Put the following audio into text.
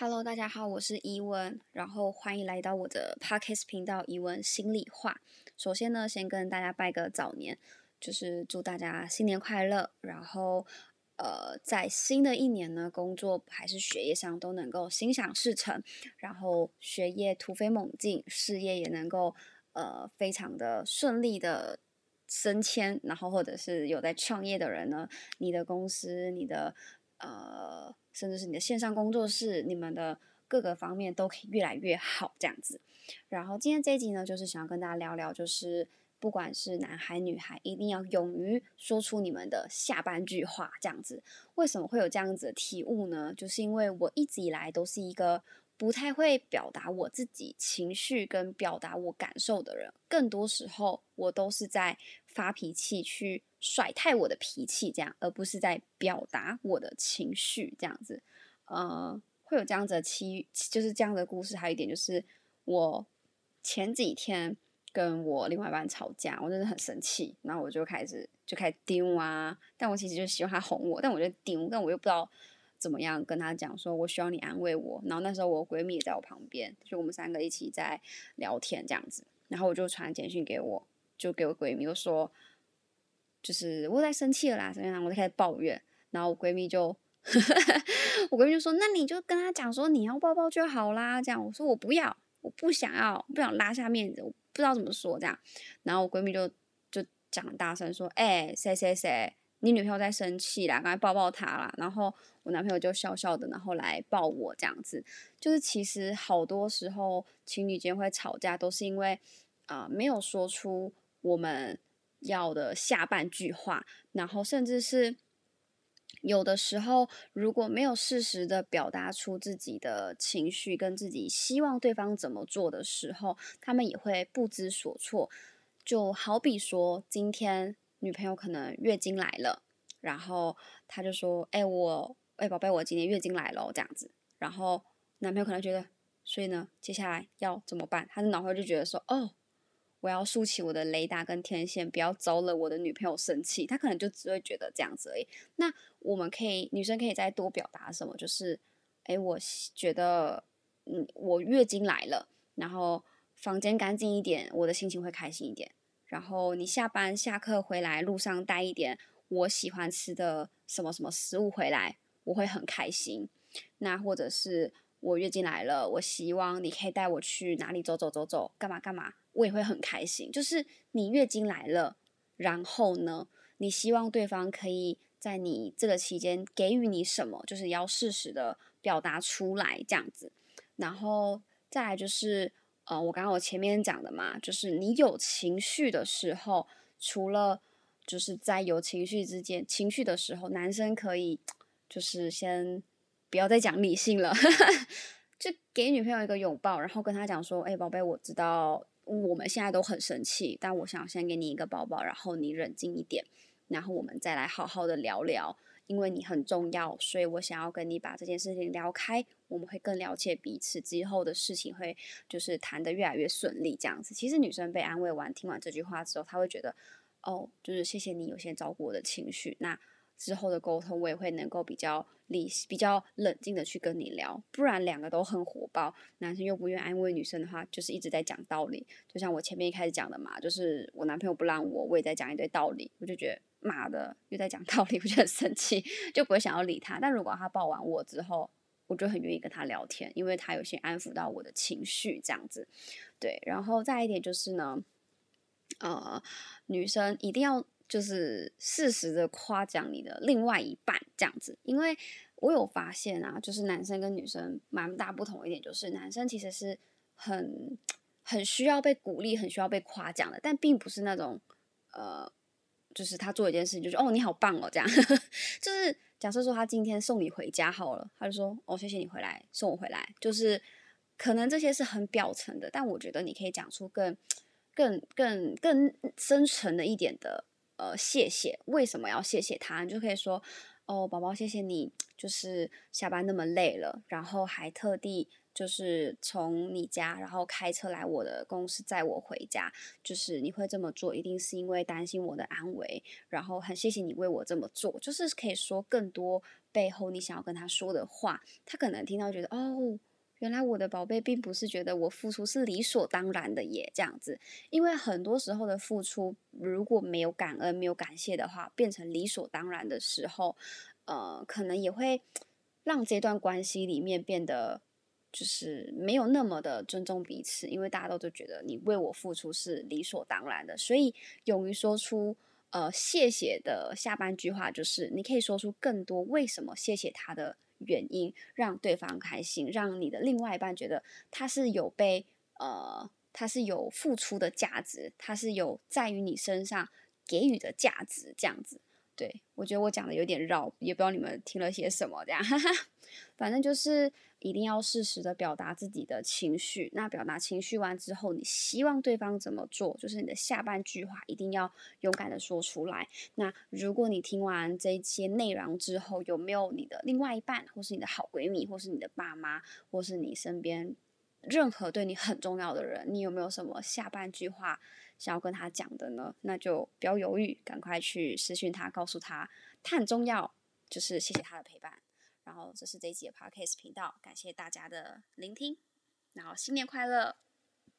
Hello，大家好，我是伊文，然后欢迎来到我的 Podcast 频道伊文心里话。首先呢，先跟大家拜个早年，就是祝大家新年快乐。然后，呃，在新的一年呢，工作还是学业上都能够心想事成，然后学业突飞猛进，事业也能够呃非常的顺利的升迁。然后，或者是有在创业的人呢，你的公司，你的呃。甚至是你的线上工作室，你们的各个方面都可以越来越好这样子。然后今天这一集呢，就是想要跟大家聊聊，就是不管是男孩女孩，一定要勇于说出你们的下半句话这样子。为什么会有这样子的体悟呢？就是因为我一直以来都是一个不太会表达我自己情绪跟表达我感受的人，更多时候我都是在发脾气去。甩太我的脾气，这样，而不是在表达我的情绪，这样子，呃，会有这样子的期，就是这样的故事。还有一点就是，我前几天跟我另外一半吵架，我真的很生气，然后我就开始就开始丢啊，但我其实就希望他哄我，但我就丢，但我又不知道怎么样跟他讲，说我需要你安慰我。然后那时候我闺蜜也在我旁边，就我们三个一起在聊天这样子，然后我就传简讯给我，就给我闺蜜，我说。就是我在生气了啦，怎么样？我就开始抱怨，然后我闺蜜就，我闺蜜就说：“那你就跟他讲说你要抱抱就好啦。”这样我说我不要，我不想要，不想拉下面子，我不知道怎么说这样。然后我闺蜜就就讲大声说：“哎，谁谁谁，你女朋友在生气啦，赶快抱抱她啦。”然后我男朋友就笑笑的，然后来抱我这样子。就是其实好多时候情侣间会吵架，都是因为啊没有说出我们。要的下半句话，然后甚至是有的时候，如果没有适时的表达出自己的情绪跟自己希望对方怎么做的时候，他们也会不知所措。就好比说，今天女朋友可能月经来了，然后他就说：“哎，我哎，宝贝，我今天月经来了。”这样子，然后男朋友可能觉得，所以呢，接下来要怎么办？他的脑回就觉得说：“哦。”我要竖起我的雷达跟天线，不要招惹我的女朋友生气。她可能就只会觉得这样子而已。那我们可以，女生可以再多表达什么？就是，哎，我觉得，嗯，我月经来了，然后房间干净一点，我的心情会开心一点。然后你下班下课回来路上带一点我喜欢吃的什么什么食物回来，我会很开心。那或者是我月经来了，我希望你可以带我去哪里走走走走，干嘛干嘛。我也会很开心，就是你月经来了，然后呢，你希望对方可以在你这个期间给予你什么，就是要适时的表达出来这样子。然后再来就是，呃，我刚刚我前面讲的嘛，就是你有情绪的时候，除了就是在有情绪之间情绪的时候，男生可以就是先不要再讲理性了，就给女朋友一个拥抱，然后跟她讲说，哎，宝贝，我知道。我们现在都很生气，但我想先给你一个抱抱，然后你冷静一点，然后我们再来好好的聊聊。因为你很重要，所以我想要跟你把这件事情聊开，我们会更了解彼此，之后的事情会就是谈得越来越顺利。这样子，其实女生被安慰完，听完这句话之后，她会觉得，哦，就是谢谢你有先照顾我的情绪。那之后的沟通，我也会能够比较理、比较冷静的去跟你聊，不然两个都很火爆，男生又不愿意安慰女生的话，就是一直在讲道理。就像我前面一开始讲的嘛，就是我男朋友不让我，我也在讲一堆道理，我就觉得妈的又在讲道理，我就很生气，就不会想要理他。但如果他抱完我之后，我就很愿意跟他聊天，因为他有些安抚到我的情绪，这样子。对，然后再一点就是呢，呃，女生一定要。就是适时的夸奖你的另外一半这样子，因为我有发现啊，就是男生跟女生蛮大不同一点，就是男生其实是很很需要被鼓励，很需要被夸奖的，但并不是那种呃，就是他做一件事情就是哦你好棒哦这样，就是假设说他今天送你回家好了，他就说哦谢谢你回来送我回来，就是可能这些是很表层的，但我觉得你可以讲出更更更更深层的一点的。呃，谢谢。为什么要谢谢他？你就可以说，哦，宝宝，谢谢你，就是下班那么累了，然后还特地就是从你家，然后开车来我的公司载我回家，就是你会这么做，一定是因为担心我的安危，然后很谢谢你为我这么做，就是可以说更多背后你想要跟他说的话，他可能听到觉得哦。原来我的宝贝并不是觉得我付出是理所当然的耶，这样子，因为很多时候的付出如果没有感恩、没有感谢的话，变成理所当然的时候，呃，可能也会让这段关系里面变得就是没有那么的尊重彼此，因为大家都都觉得你为我付出是理所当然的，所以勇于说出呃谢谢的下半句话就是你可以说出更多为什么谢谢他的。原因让对方开心，让你的另外一半觉得他是有被呃，他是有付出的价值，他是有在于你身上给予的价值，这样子。对我觉得我讲的有点绕，也不知道你们听了些什么，这样，反正就是一定要适时的表达自己的情绪。那表达情绪完之后，你希望对方怎么做？就是你的下半句话一定要勇敢的说出来。那如果你听完这些内容之后，有没有你的另外一半，或是你的好闺蜜，或是你的爸妈，或是你身边任何对你很重要的人，你有没有什么下半句话？想要跟他讲的呢，那就不要犹豫，赶快去私讯他，告诉他他很重要，就是谢谢他的陪伴。然后这是这一集的 Podcast 频道，感谢大家的聆听，然后新年快乐。